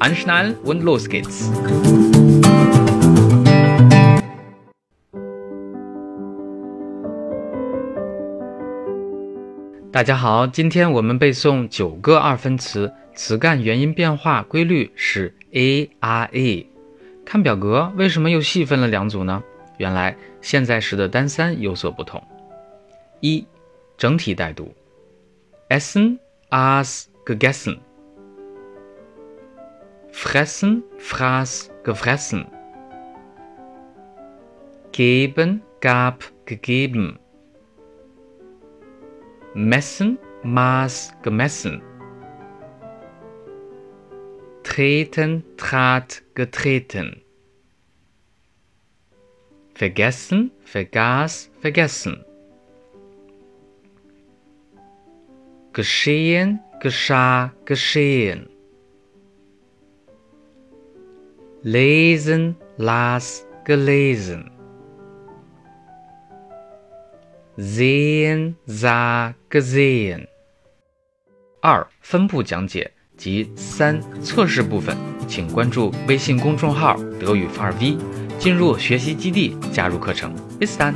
Anschnallen und los geht's！大家好，今天我们背诵九个二分词，词干元音变化规律是 a r a。看表格，为什么又细分了两组呢？原来现在时的单三有所不同。一，整体带读，essen as gegessen。Fressen, fraß, gefressen. Geben, gab, gegeben. Messen, maß, gemessen. Treten, trat, getreten. Vergessen, vergaß, vergessen. Geschehen, geschah, geschehen. Lesen, las, gelesen，sehen sa ge sehen。二、分步讲解及三、测试部分，请关注微信公众号“德语范儿 V”，进入学习基地，加入课程。Bis dann。